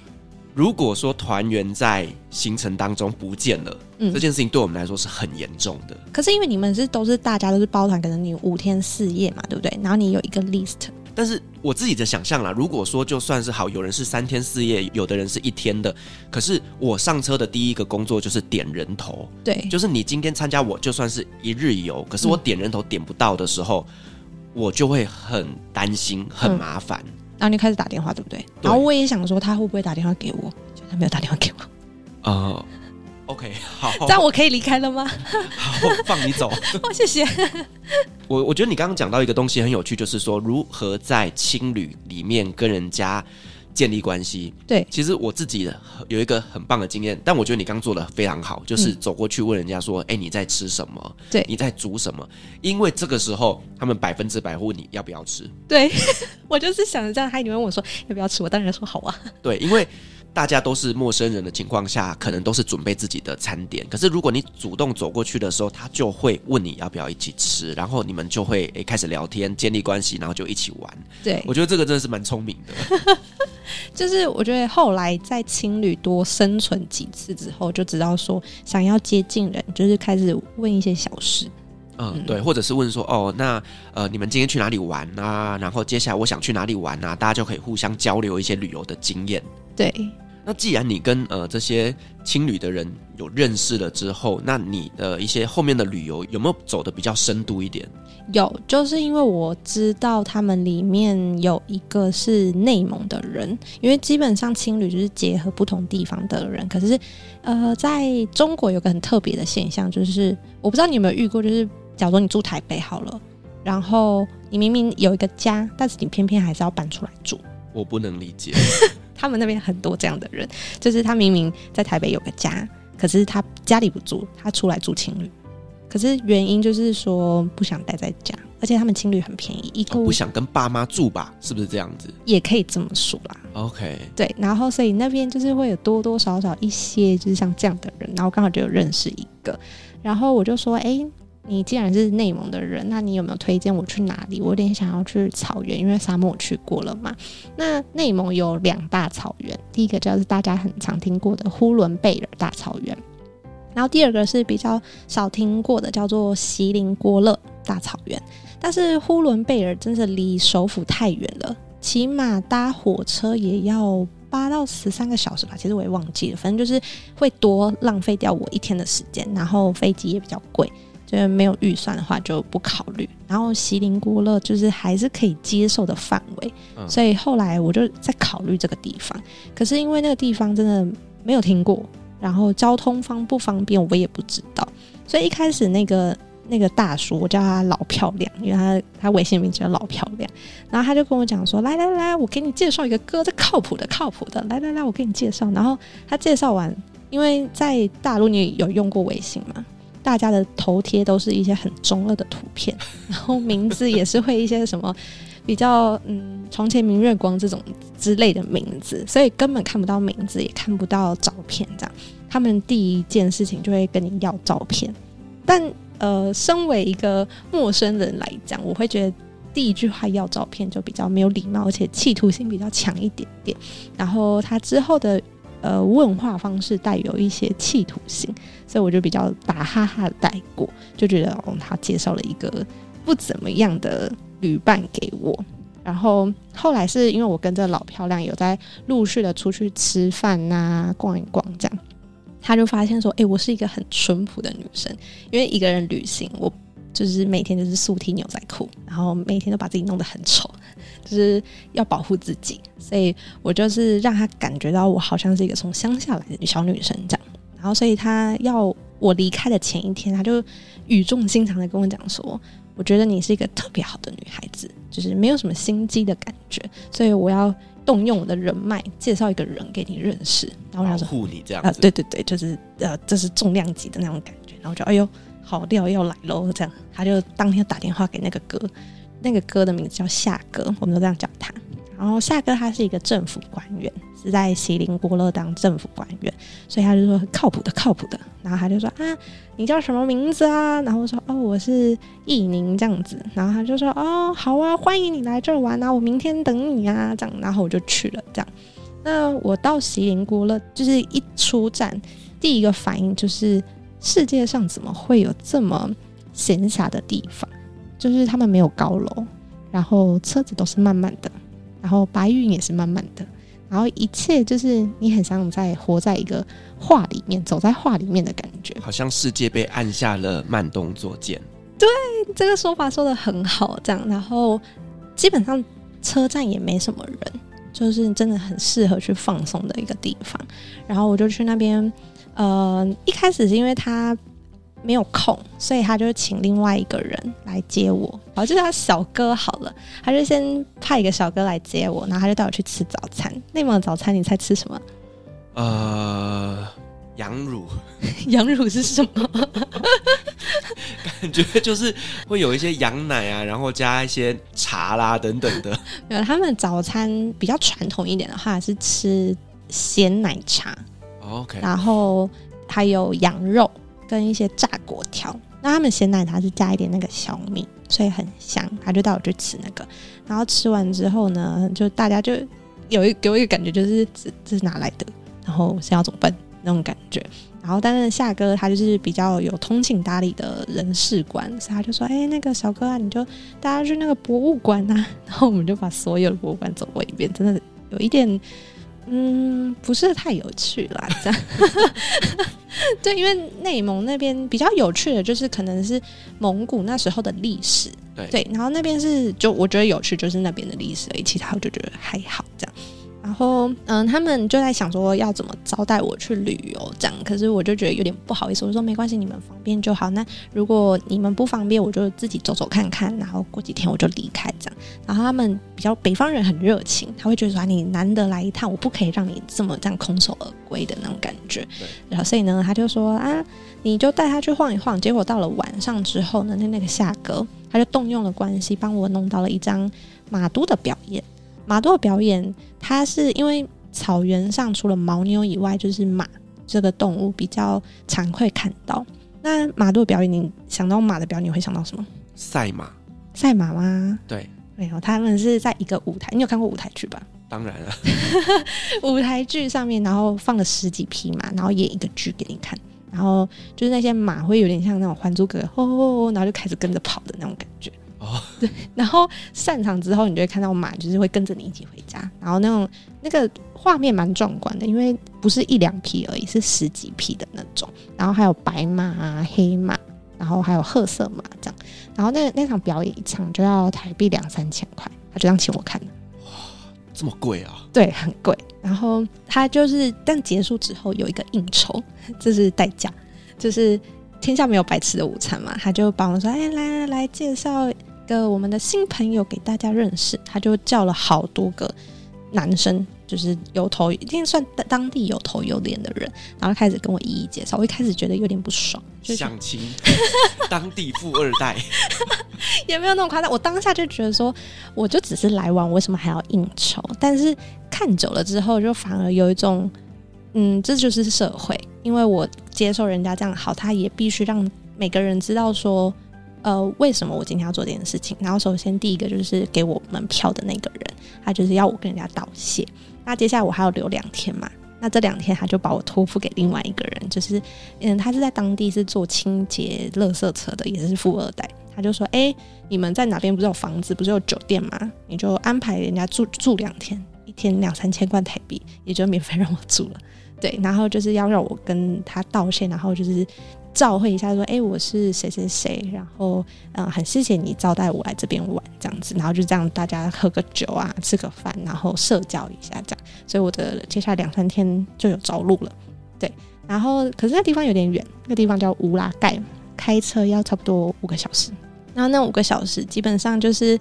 如果说团员在行程当中不见了，嗯，这件事情对我们来说是很严重的。可是因为你们是都是大家都是包团，可能你五天四夜嘛，对不对？然后你有一个 list。但是我自己的想象啦，如果说就算是好，有人是三天四夜，有的人是一天的，可是我上车的第一个工作就是点人头，对，就是你今天参加我就算是一日游，可是我点人头点不到的时候，嗯、我就会很担心，很麻烦、嗯。然后你开始打电话，对不对？对，然后我也想说他会不会打电话给我，就他没有打电话给我。哦、uh, OK，好，这样我可以离开了吗？好，放你走。哦，谢谢。我我觉得你刚刚讲到一个东西很有趣，就是说如何在青旅里面跟人家建立关系。对，其实我自己有一个很棒的经验，但我觉得你刚做的非常好，就是走过去问人家说：“哎、嗯，你在吃什么？对，你在煮什么？”因为这个时候他们百分之百问你要不要吃。对，我就是想着这样，他你问我说要不要吃，我当然说好啊。对，因为。大家都是陌生人的情况下，可能都是准备自己的餐点。可是如果你主动走过去的时候，他就会问你要不要一起吃，然后你们就会诶开始聊天，建立关系，然后就一起玩。对，我觉得这个真的是蛮聪明的。就是我觉得后来在青旅多生存几次之后，就知道说想要接近人，就是开始问一些小事。嗯，对，或者是问说，哦，那呃，你们今天去哪里玩啊？然后接下来我想去哪里玩啊？大家就可以互相交流一些旅游的经验。对，那既然你跟呃这些青旅的人有认识了之后，那你的一些后面的旅游有没有走的比较深度一点？有，就是因为我知道他们里面有一个是内蒙的人，因为基本上青旅就是结合不同地方的人。可是，呃，在中国有个很特别的现象，就是我不知道你有没有遇过，就是。假如说你住台北好了，然后你明明有一个家，但是你偏偏还是要搬出来住。我不能理解，他们那边很多这样的人，就是他明明在台北有个家，可是他家里不住，他出来住情侣。可是原因就是说不想待在家，而且他们青旅很便宜，一个、哦、不想跟爸妈住吧？是不是这样子？也可以这么说啦。OK，对，然后所以那边就是会有多多少少一些就是像这样的人，然后刚好就有认识一个，然后我就说，哎、欸。你既然是内蒙的人，那你有没有推荐我去哪里？我有点想要去草原，因为沙漠我去过了嘛。那内蒙有两大草原，第一个就是大家很常听过的呼伦贝尔大草原，然后第二个是比较少听过的，叫做锡林郭勒大草原。但是呼伦贝尔真的离首府太远了，起码搭火车也要八到十三个小时吧。其实我也忘记了，反正就是会多浪费掉我一天的时间，然后飞机也比较贵。就是没有预算的话就不考虑，然后锡林郭勒就是还是可以接受的范围，嗯，所以后来我就在考虑这个地方。可是因为那个地方真的没有听过，然后交通方不方便我也不知道，所以一开始那个那个大叔我叫他老漂亮，因为他他微信名叫老漂亮，然后他就跟我讲说，来来来，我给你介绍一个哥，这靠谱的靠谱的，来来来，我给你介绍。然后他介绍完，因为在大陆你有用过微信吗？大家的头贴都是一些很中二的图片，然后名字也是会一些什么比较嗯“床前明月光”这种之类的名字，所以根本看不到名字，也看不到照片。这样，他们第一件事情就会跟你要照片。但呃，身为一个陌生人来讲，我会觉得第一句话要照片就比较没有礼貌，而且企图心比较强一点点。然后他之后的。呃，问话方式带有一些企图性，所以我就比较打哈哈的带过，就觉得哦，他介绍了一个不怎么样的旅伴给我。然后后来是因为我跟这老漂亮有在陆续的出去吃饭呐、啊、逛一逛这样，他就发现说，哎、我是一个很淳朴的女生，因为一个人旅行，我就是每天就是素 T 牛仔裤，然后每天都把自己弄得很丑。就是要保护自己，所以我就是让他感觉到我好像是一个从乡下来的小女生这样。然后，所以他要我离开的前一天，他就语重心长的跟我讲说：“我觉得你是一个特别好的女孩子，就是没有什么心机的感觉，所以我要动用我的人脉，介绍一个人给你认识。”然后他说：“护你这样啊，对对对，就是呃，这是重量级的那种感觉。”然后就哎呦，好料要来喽！这样，他就当天打电话给那个哥。那个哥的名字叫夏哥，我们都这样叫他。然后夏哥他是一个政府官员，是在锡林郭勒当政府官员，所以他就说很靠谱的，靠谱的。然后他就说啊，你叫什么名字啊？然后说哦，我是易宁这样子。然后他就说哦，好啊，欢迎你来这儿玩啊，我明天等你啊，这样。然后我就去了，这样。那我到锡林郭勒，就是一出站，第一个反应就是世界上怎么会有这么闲暇的地方？就是他们没有高楼，然后车子都是慢慢的，然后白云也是慢慢的，然后一切就是你很像在活在一个画里面，走在画里面的感觉，好像世界被按下了慢动作键。对，这个说法说的很好，这样，然后基本上车站也没什么人，就是真的很适合去放松的一个地方。然后我就去那边，呃，一开始是因为他。没有空，所以他就请另外一个人来接我，然后就是他小哥好了，他就先派一个小哥来接我，然后他就带我去吃早餐。内蒙的早餐，你猜吃什么？呃，羊乳。羊乳是什么？感觉就是会有一些羊奶啊，然后加一些茶啦等等的。没有，他们早餐比较传统一点的话是吃鲜奶茶。OK，然后还有羊肉。跟一些炸果条，那他们鲜奶茶是加一点那个小米，所以很香。他就带我去吃那个，然后吃完之后呢，就大家就有一给我一个感觉，就是这这是哪来的？然后现在要怎么办那种感觉？然后，但是夏哥他就是比较有通情达理的人事官，所以他就说：“哎、那个小哥啊，你就带他去那个博物馆呐。”然后我们就把所有的博物馆走过一遍，真的有一点，嗯，不是太有趣啦。这样，对，因为内蒙那边比较有趣的就是可能是蒙古那时候的历史，对，对，然后那边是就我觉得有趣就是那边的历史而已，其他我就觉得还好这样。然后，嗯，他们就在想说要怎么招待我去旅游，这样。可是我就觉得有点不好意思，我说没关系，你们方便就好。那如果你们不方便，我就自己走走看看，然后过几天我就离开这样。然后他们比较北方人很热情，他会觉得说你难得来一趟，我不可以让你这么这样空手而归的那种感觉。然后所以呢，他就说啊，你就带他去晃一晃。结果到了晚上之后呢，那那个夏哥他就动用了关系，帮我弄到了一张马都的表演。马都的表演，它是因为草原上除了牦牛以外，就是马这个动物比较常会看到。那马都的表演，你想到马的表演，你会想到什么？赛马？赛马吗？对，没有，他们是在一个舞台。你有看过舞台剧吧？当然了，舞台剧上面，然后放了十几匹马，然后演一个剧给你看。然后就是那些马会有点像那种《还珠格格》，吼吼吼，然后就开始跟着跑的那种感觉。哦，对，然后散场之后，你就会看到马，就是会跟着你一起回家，然后那种那个画面蛮壮观的，因为不是一两匹而已，是十几匹的那种，然后还有白马啊、黑马，然后还有褐色马这样，然后那那场表演一场就要台币两三千块，他就这样请我看的。哇，这么贵啊？对，很贵。然后他就是，但结束之后有一个应酬，这是代价，就是天下没有白吃的午餐嘛，他就帮我说，哎，来来来，介绍。个我们的新朋友给大家认识，他就叫了好多个男生，就是有头，一定算当地有头有脸的人，然后开始跟我一一介绍。我一开始觉得有点不爽，相亲，当地富二代 也没有那么夸张。我当下就觉得说，我就只是来玩，为什么还要应酬？但是看久了之后，就反而有一种，嗯，这就是社会，因为我接受人家这样好，他也必须让每个人知道说。呃，为什么我今天要做这件事情？然后首先第一个就是给我门票的那个人，他就是要我跟人家道谢。那接下来我还要留两天嘛？那这两天他就把我托付给另外一个人，就是嗯，他是在当地是做清洁垃圾车的，也是富二代。他就说：“哎、你们在哪边不是有房子，不是有酒店吗？你就安排人家住住两天，一天两三千块台币，也就免费让我住了。对，然后就是要让我跟他道歉，然后就是。”照会一下，说：“哎、欸，我是谁谁谁，然后嗯，很谢谢你招待我来这边玩，这样子，然后就这样大家喝个酒啊，吃个饭，然后社交一下，这样。所以我的接下来两三天就有着陆了，对。然后可是那地方有点远，那个地方叫乌拉盖，开车要差不多五个小时。然后那五个小时基本上就是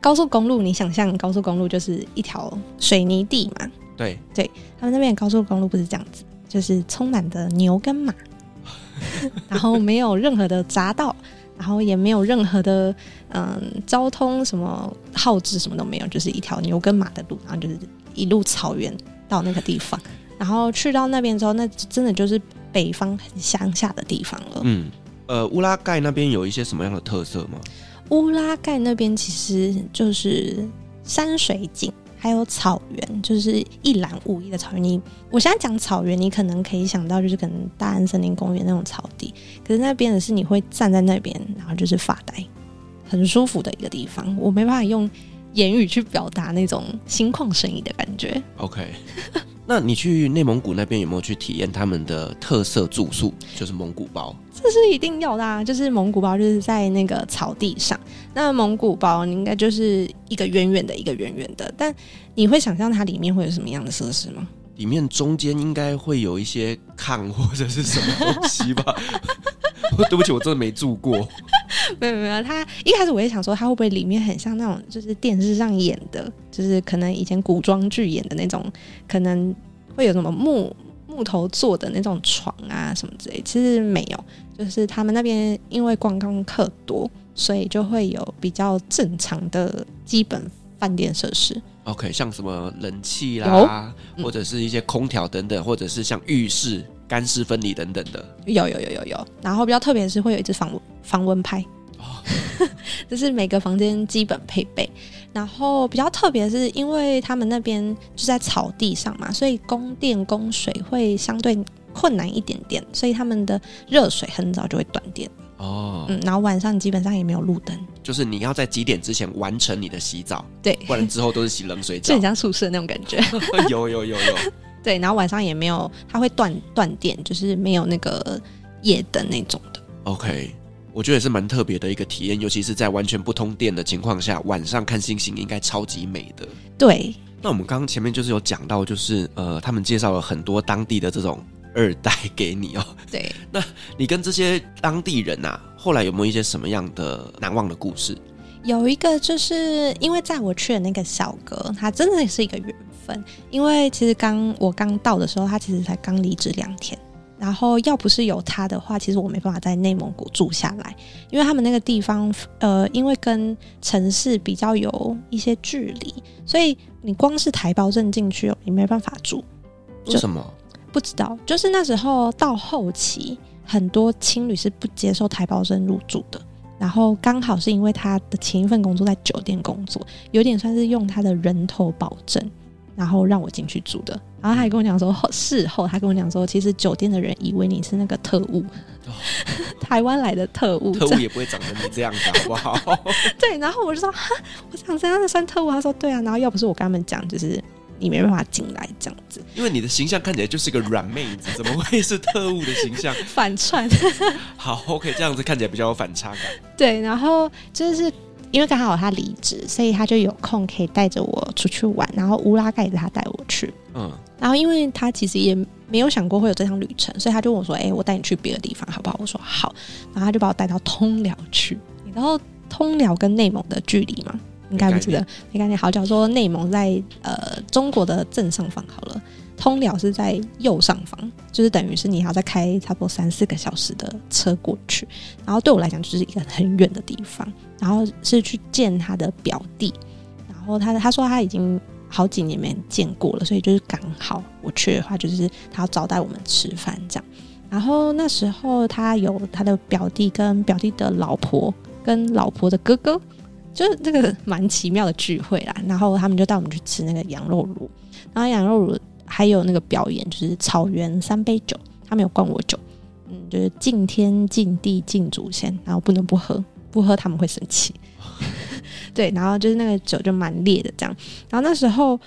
高速公路，你想象高速公路就是一条水泥地嘛？对，对他们那边高速公路不是这样子，就是充满的牛跟马。” 然后没有任何的匝道，然后也没有任何的嗯交通什么号志什么都没有，就是一条牛跟马的路，然后就是一路草原到那个地方，然后去到那边之后，那真的就是北方很乡下的地方了。嗯，呃，乌拉盖那边有一些什么样的特色吗？乌拉盖那边其实就是山水景。还有草原，就是一览无遗的草原。你我现在讲草原，你可能可以想到就是可能大安森林公园那种草地，可是那边的是你会站在那边，然后就是发呆，很舒服的一个地方。我没办法用言语去表达那种心旷神怡的感觉。OK，那你去内蒙古那边有没有去体验他们的特色住宿？就是蒙古包。这是一定要的啊！就是蒙古包，就是在那个草地上。那蒙古包，你应该就是一个圆圆的，一个圆圆的。但你会想象它里面会有什么样的设施吗？里面中间应该会有一些炕或者是什么东西吧？对不起，我真的没住过。没有没有，他一开始我也想说，他会不会里面很像那种，就是电视上演的，就是可能以前古装剧演的那种，可能会有什么木木头做的那种床啊什么之类。其实没有。就是他们那边因为观光客多，所以就会有比较正常的基本饭店设施。OK，像什么冷气啦，或者是一些空调等等，或者是像浴室干湿分离等等的。有有有有有。然后比较特别的是会有一只防防蚊拍。哦，这是每个房间基本配备。然后比较特别的是，因为他们那边就在草地上嘛，所以供电供水会相对困难一点点，所以他们的热水很早就会断电。哦，嗯，然后晚上基本上也没有路灯，就是你要在几点之前完成你的洗澡，对，不然之后都是洗冷水澡，就很像宿舍那种感觉。有有有有，对，然后晚上也没有，它会断断电，就是没有那个夜灯那种的。OK，我觉得也是蛮特别的一个体验，尤其是在完全不通电的情况下，晚上看星星应该超级美的。对，那我们刚刚前面就是有讲到，就是呃，他们介绍了很多当地的这种。二代 给你哦，对，那你跟这些当地人呐、啊，后来有没有一些什么样的难忘的故事？有一个就是因为在我去的那个小哥，他真的是一个缘分。因为其实刚我刚到的时候，他其实才刚离职两天，然后要不是有他的话，其实我没办法在内蒙古住下来，因为他们那个地方，呃，因为跟城市比较有一些距离，所以你光是台胞证进去，你没办法住。为什么？不知道，就是那时候到后期，很多青旅是不接受台胞证入住的。然后刚好是因为他的前一份工作在酒店工作，有点算是用他的人头保证，然后让我进去住的。然后他还跟我讲说，事后他跟我讲说，其实酒店的人以为你是那个特务，哦、台湾来的特务，特务也不会长成你这样子，好不好？对，然后我就说，哈，我想这样子算特务？他说，对啊。然后要不是我跟他们讲，就是。你没办法进来这样子，因为你的形象看起来就是个软妹子，怎么会是特务的形象？反串。好，OK，这样子看起来比较有反差感。对，然后就是因为刚好他离职，所以他就有空可以带着我出去玩，然后乌拉盖子他带我去。嗯，然后因为他其实也没有想过会有这趟旅程，所以他就问我说：“哎、欸，我带你去别的地方好不好？”我说：“好。”然后他就把我带到通辽去。然后通辽跟内蒙的距离嘛。应该不记得，没概念。好，假如说内蒙在呃中国的正上方好了，通辽是在右上方，就是等于是你要再开差不多三四个小时的车过去。然后对我来讲就是一个很远的地方，然后是去见他的表弟，然后他他说他已经好几年没见过了，所以就是刚好我去的话，就是他要招待我们吃饭这样。然后那时候他有他的表弟跟表弟的老婆跟老婆的哥哥。就是这个蛮奇妙的聚会啦，然后他们就带我们去吃那个羊肉炉，然后羊肉炉还有那个表演，就是草原三杯酒，他们有灌我酒，嗯，就是敬天敬地敬祖先，然后不能不喝，不喝他们会生气，对，然后就是那个酒就蛮烈的这样，然后那时候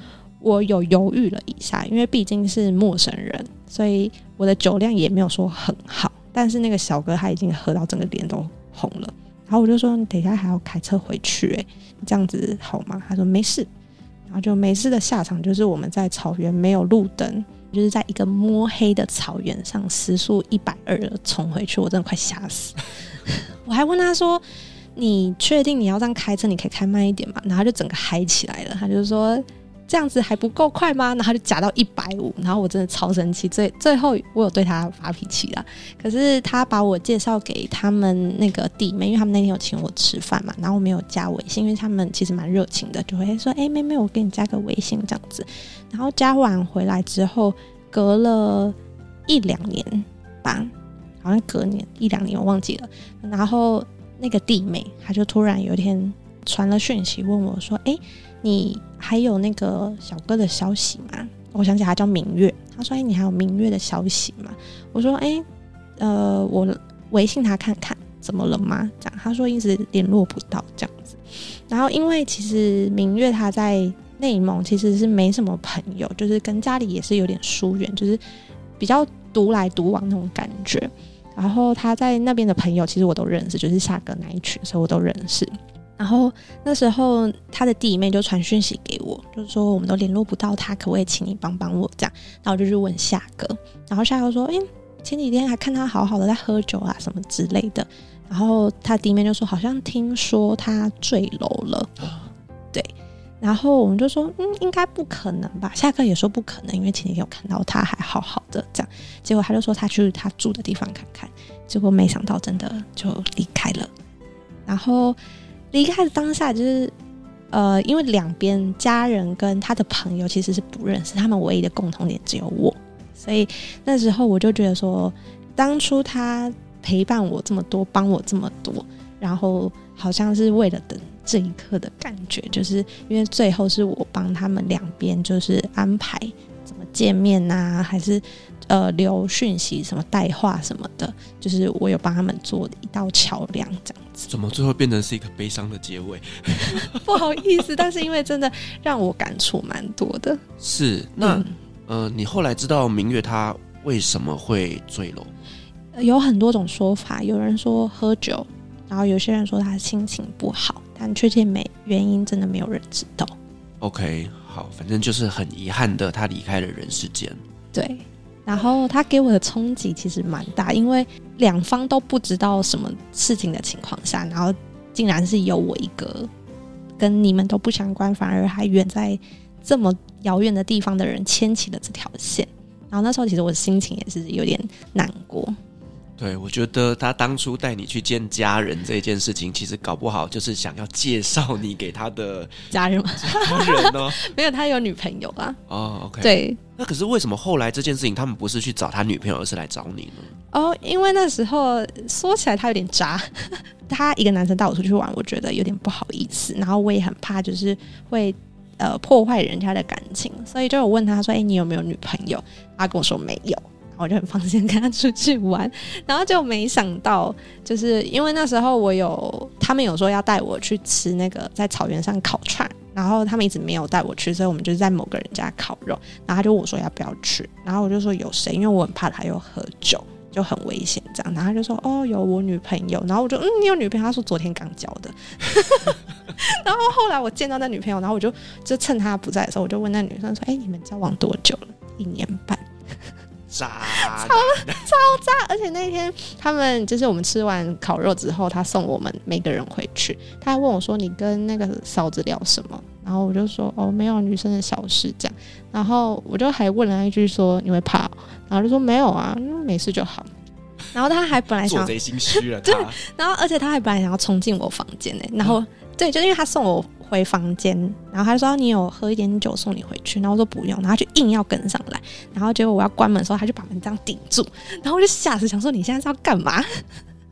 我有犹豫了一下，因为毕竟是陌生人，所以我的酒量也没有说很好，但是那个小哥他已经喝到整个脸都红了。然后我就说，你等一下还要开车回去，欸，哎，这样子好吗？他说没事。然后就没事的下场就是我们在草原没有路灯，就是在一个摸黑的草原上时速一百二的冲回去，我真的快吓死。我还问他说：“你确定你要这样开车？你可以开慢一点吗？”然后就整个嗨起来了，他就说。这样子还不够快吗？然后就加到一百五，然后我真的超生气。最最后我有对他发脾气了，可是他把我介绍给他们那个弟妹，因为他们那天有请我吃饭嘛，然后我没有加微信，因为他们其实蛮热情的，就会说：“哎、妹妹，我给你加个微信这样子。”然后加完回来之后，隔了一两年吧，好像隔年一两年我忘记了。然后那个弟妹他就突然有一天传了讯息问我说：“哎、”你还有那个小哥的消息吗？我想起他叫明月，他说：“哎，你还有明月的消息吗？”我说：“哎，呃，我微信他看看，怎么了吗？”这样他说一直联络不到这样子。然后因为其实明月他在内蒙其实是没什么朋友，就是跟家里也是有点疏远，就是比较独来独往那种感觉。然后他在那边的朋友其实我都认识，就是下个那一群，所以我都认识。然后那时候他的弟妹就传讯息给我，就是说我们都联络不到他，可不可以请你帮帮我这样？然后我就去问夏哥，然后夏哥说：“哎，前几天还看他好好的在喝酒啊什么之类的。”然后他弟妹就说：“好像听说他坠楼了。”对，然后我们就说：“嗯，应该不可能吧？”夏哥也说不可能，因为前几天有看到他还好好的这样。结果他就说他去他住的地方看看，结果没想到真的就离开了，然后。离开的当下，就是呃，因为两边家人跟他的朋友其实是不认识，他们唯一的共同点只有我，所以那时候我就觉得说，当初他陪伴我这么多，帮我这么多，然后好像是为了等这一刻的感觉，就是因为最后是我帮他们两边就是安排怎么见面呐、还是呃留讯息什么带话什么的，就是我有帮他们做一道桥梁这样。怎么最后变成是一个悲伤的结尾？不好意思，但是因为真的让我感触蛮多的。是那、嗯、呃，你后来知道明月他为什么会坠楼？有很多种说法，有人说喝酒。然后有些人说他心情不好，但确切没原因，真的没有人知道。OK，好，反正就是很遗憾的，他离开了人世间。对，然后他给我的冲击其实蛮大，因为两方都不知道什么事情的情况下，然后竟然是有我一个跟你们都不相关，反而还远在这么遥远的地方的人牵起了这条线。然后那时候其实我心情也是有点难过。对，我觉得他当初带你去见家人这件事情，其实搞不好就是想要介绍你给他的家人吗？家人呢？没有，他有女朋友啊。哦，OK。对，那可是为什么后来这件事情，他们不是去找他女朋友，而是来找你呢？哦，因为那时候说起来他有点渣，他一个男生带我出去玩，我觉得有点不好意思，然后我也很怕就是会呃破坏人家的感情，所以就有问他说：“哎，你有没有女朋友？”他跟我说没有。我就很放心跟他出去玩，然后就没想到，就是因为那时候我有他们有说要带我去吃那个在草原上烤串，然后他们一直没有带我去，所以我们就是在某个人家烤肉，然后他就问我说要不要去，然后我就说有谁，因为我很怕他又喝酒，就很危险这样，然后他就说哦有我女朋友，然后我就嗯你有女朋友？他说昨天刚交的，然后后来我见到那女朋友，然后我就就趁他不在的时候，我就问那女生说哎你们交往多久了？一年半。渣，超超渣！而且那天他们就是我们吃完烤肉之后，他送我们每个人回去。他还问我说：“你跟那个嫂子聊什么？”然后我就说：“哦，没有女生的小事这样。”然后我就还问了一句说：“你会怕？”然后就说：“没有啊，没事就好。”然后他还本来想做贼心虚了，对。然后而且他还本来想要冲进我房间呢。然后、嗯、对，就是因为他送我。回房间，然后他就说：“你有喝一点酒送你回去。”然后我说：“不用。”然后他就硬要跟上来，然后结果我要关门的时候，他就把门这样顶住，然后我就吓死，想说：“你现在是要干嘛？”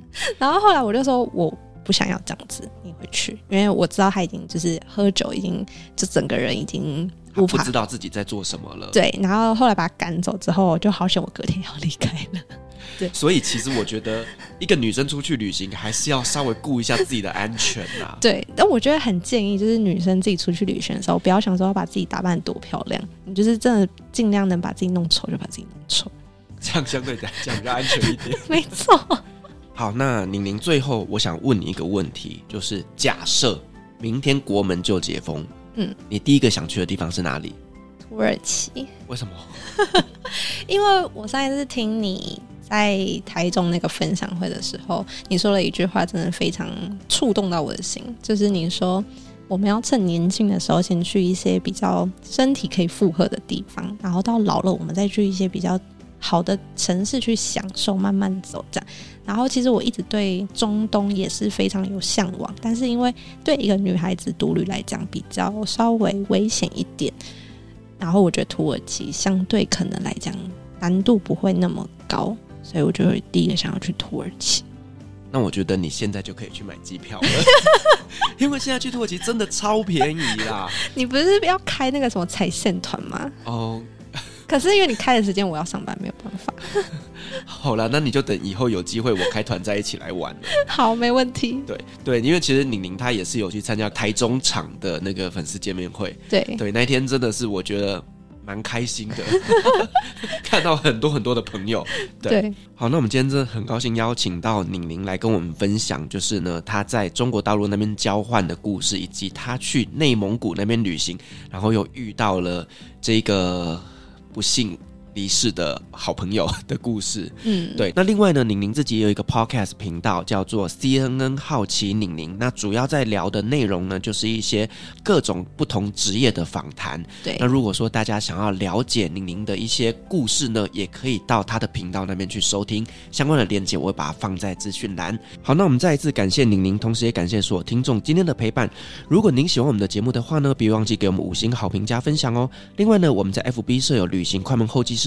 然后后来我就说：“我不想要这样子，你回去，因为我知道他已经就是喝酒，已经就整个人已经不知道自己在做什么了。”对，然后后来把他赶走之后，就好险，我隔天要离开了。对，所以其实我觉得一个女生出去旅行还是要稍微顾一下自己的安全呐。对，但我觉得很建议，就是女生自己出去旅行的时候，不要想说要把自己打扮多漂亮，你就是真的尽量能把自己弄丑就把自己弄丑，这样相对来讲比较安全一点。没错。好，那宁宁最后我想问你一个问题，就是假设明天国门就解封，嗯，你第一个想去的地方是哪里？土耳其。为什么？因为我上一次听你。在台中那个分享会的时候，你说了一句话，真的非常触动到我的心。就是你说，我们要趁年轻的时候，先去一些比较身体可以负荷的地方，然后到老了，我们再去一些比较好的城市去享受，慢慢走这样。然后，其实我一直对中东也是非常有向往，但是因为对一个女孩子独旅来讲，比较稍微危险一点。然后，我觉得土耳其相对可能来讲难度不会那么高。所以我就会第一个想要去土耳其。那我觉得你现在就可以去买机票了，因为现在去土耳其真的超便宜啦。你不是要开那个什么踩线团吗？哦，可是因为你开的时间我要上班，没有办法。好了，那你就等以后有机会我开团再一起来玩。好，没问题。对对，因为其实宁宁她也是有去参加台中场的那个粉丝见面会。对对，那一天真的是我觉得。蛮开心的，看到很多很多的朋友。对，对好，那我们今天真的很高兴邀请到宁宁来跟我们分享，就是呢，他在中国大陆那边交换的故事，以及他去内蒙古那边旅行，然后又遇到了这个不幸。离世的好朋友的故事，嗯，对。那另外呢，宁宁自己也有一个 podcast 频道，叫做 CNN 好奇宁宁。那主要在聊的内容呢，就是一些各种不同职业的访谈。对。那如果说大家想要了解宁宁的一些故事呢，也可以到他的频道那边去收听相关的链接，我会把它放在资讯栏。好，那我们再一次感谢宁宁，同时也感谢所有听众今天的陪伴。如果您喜欢我们的节目的话呢，别忘记给我们五星好评加分享哦。另外呢，我们在 FB 设有旅行快门后期室。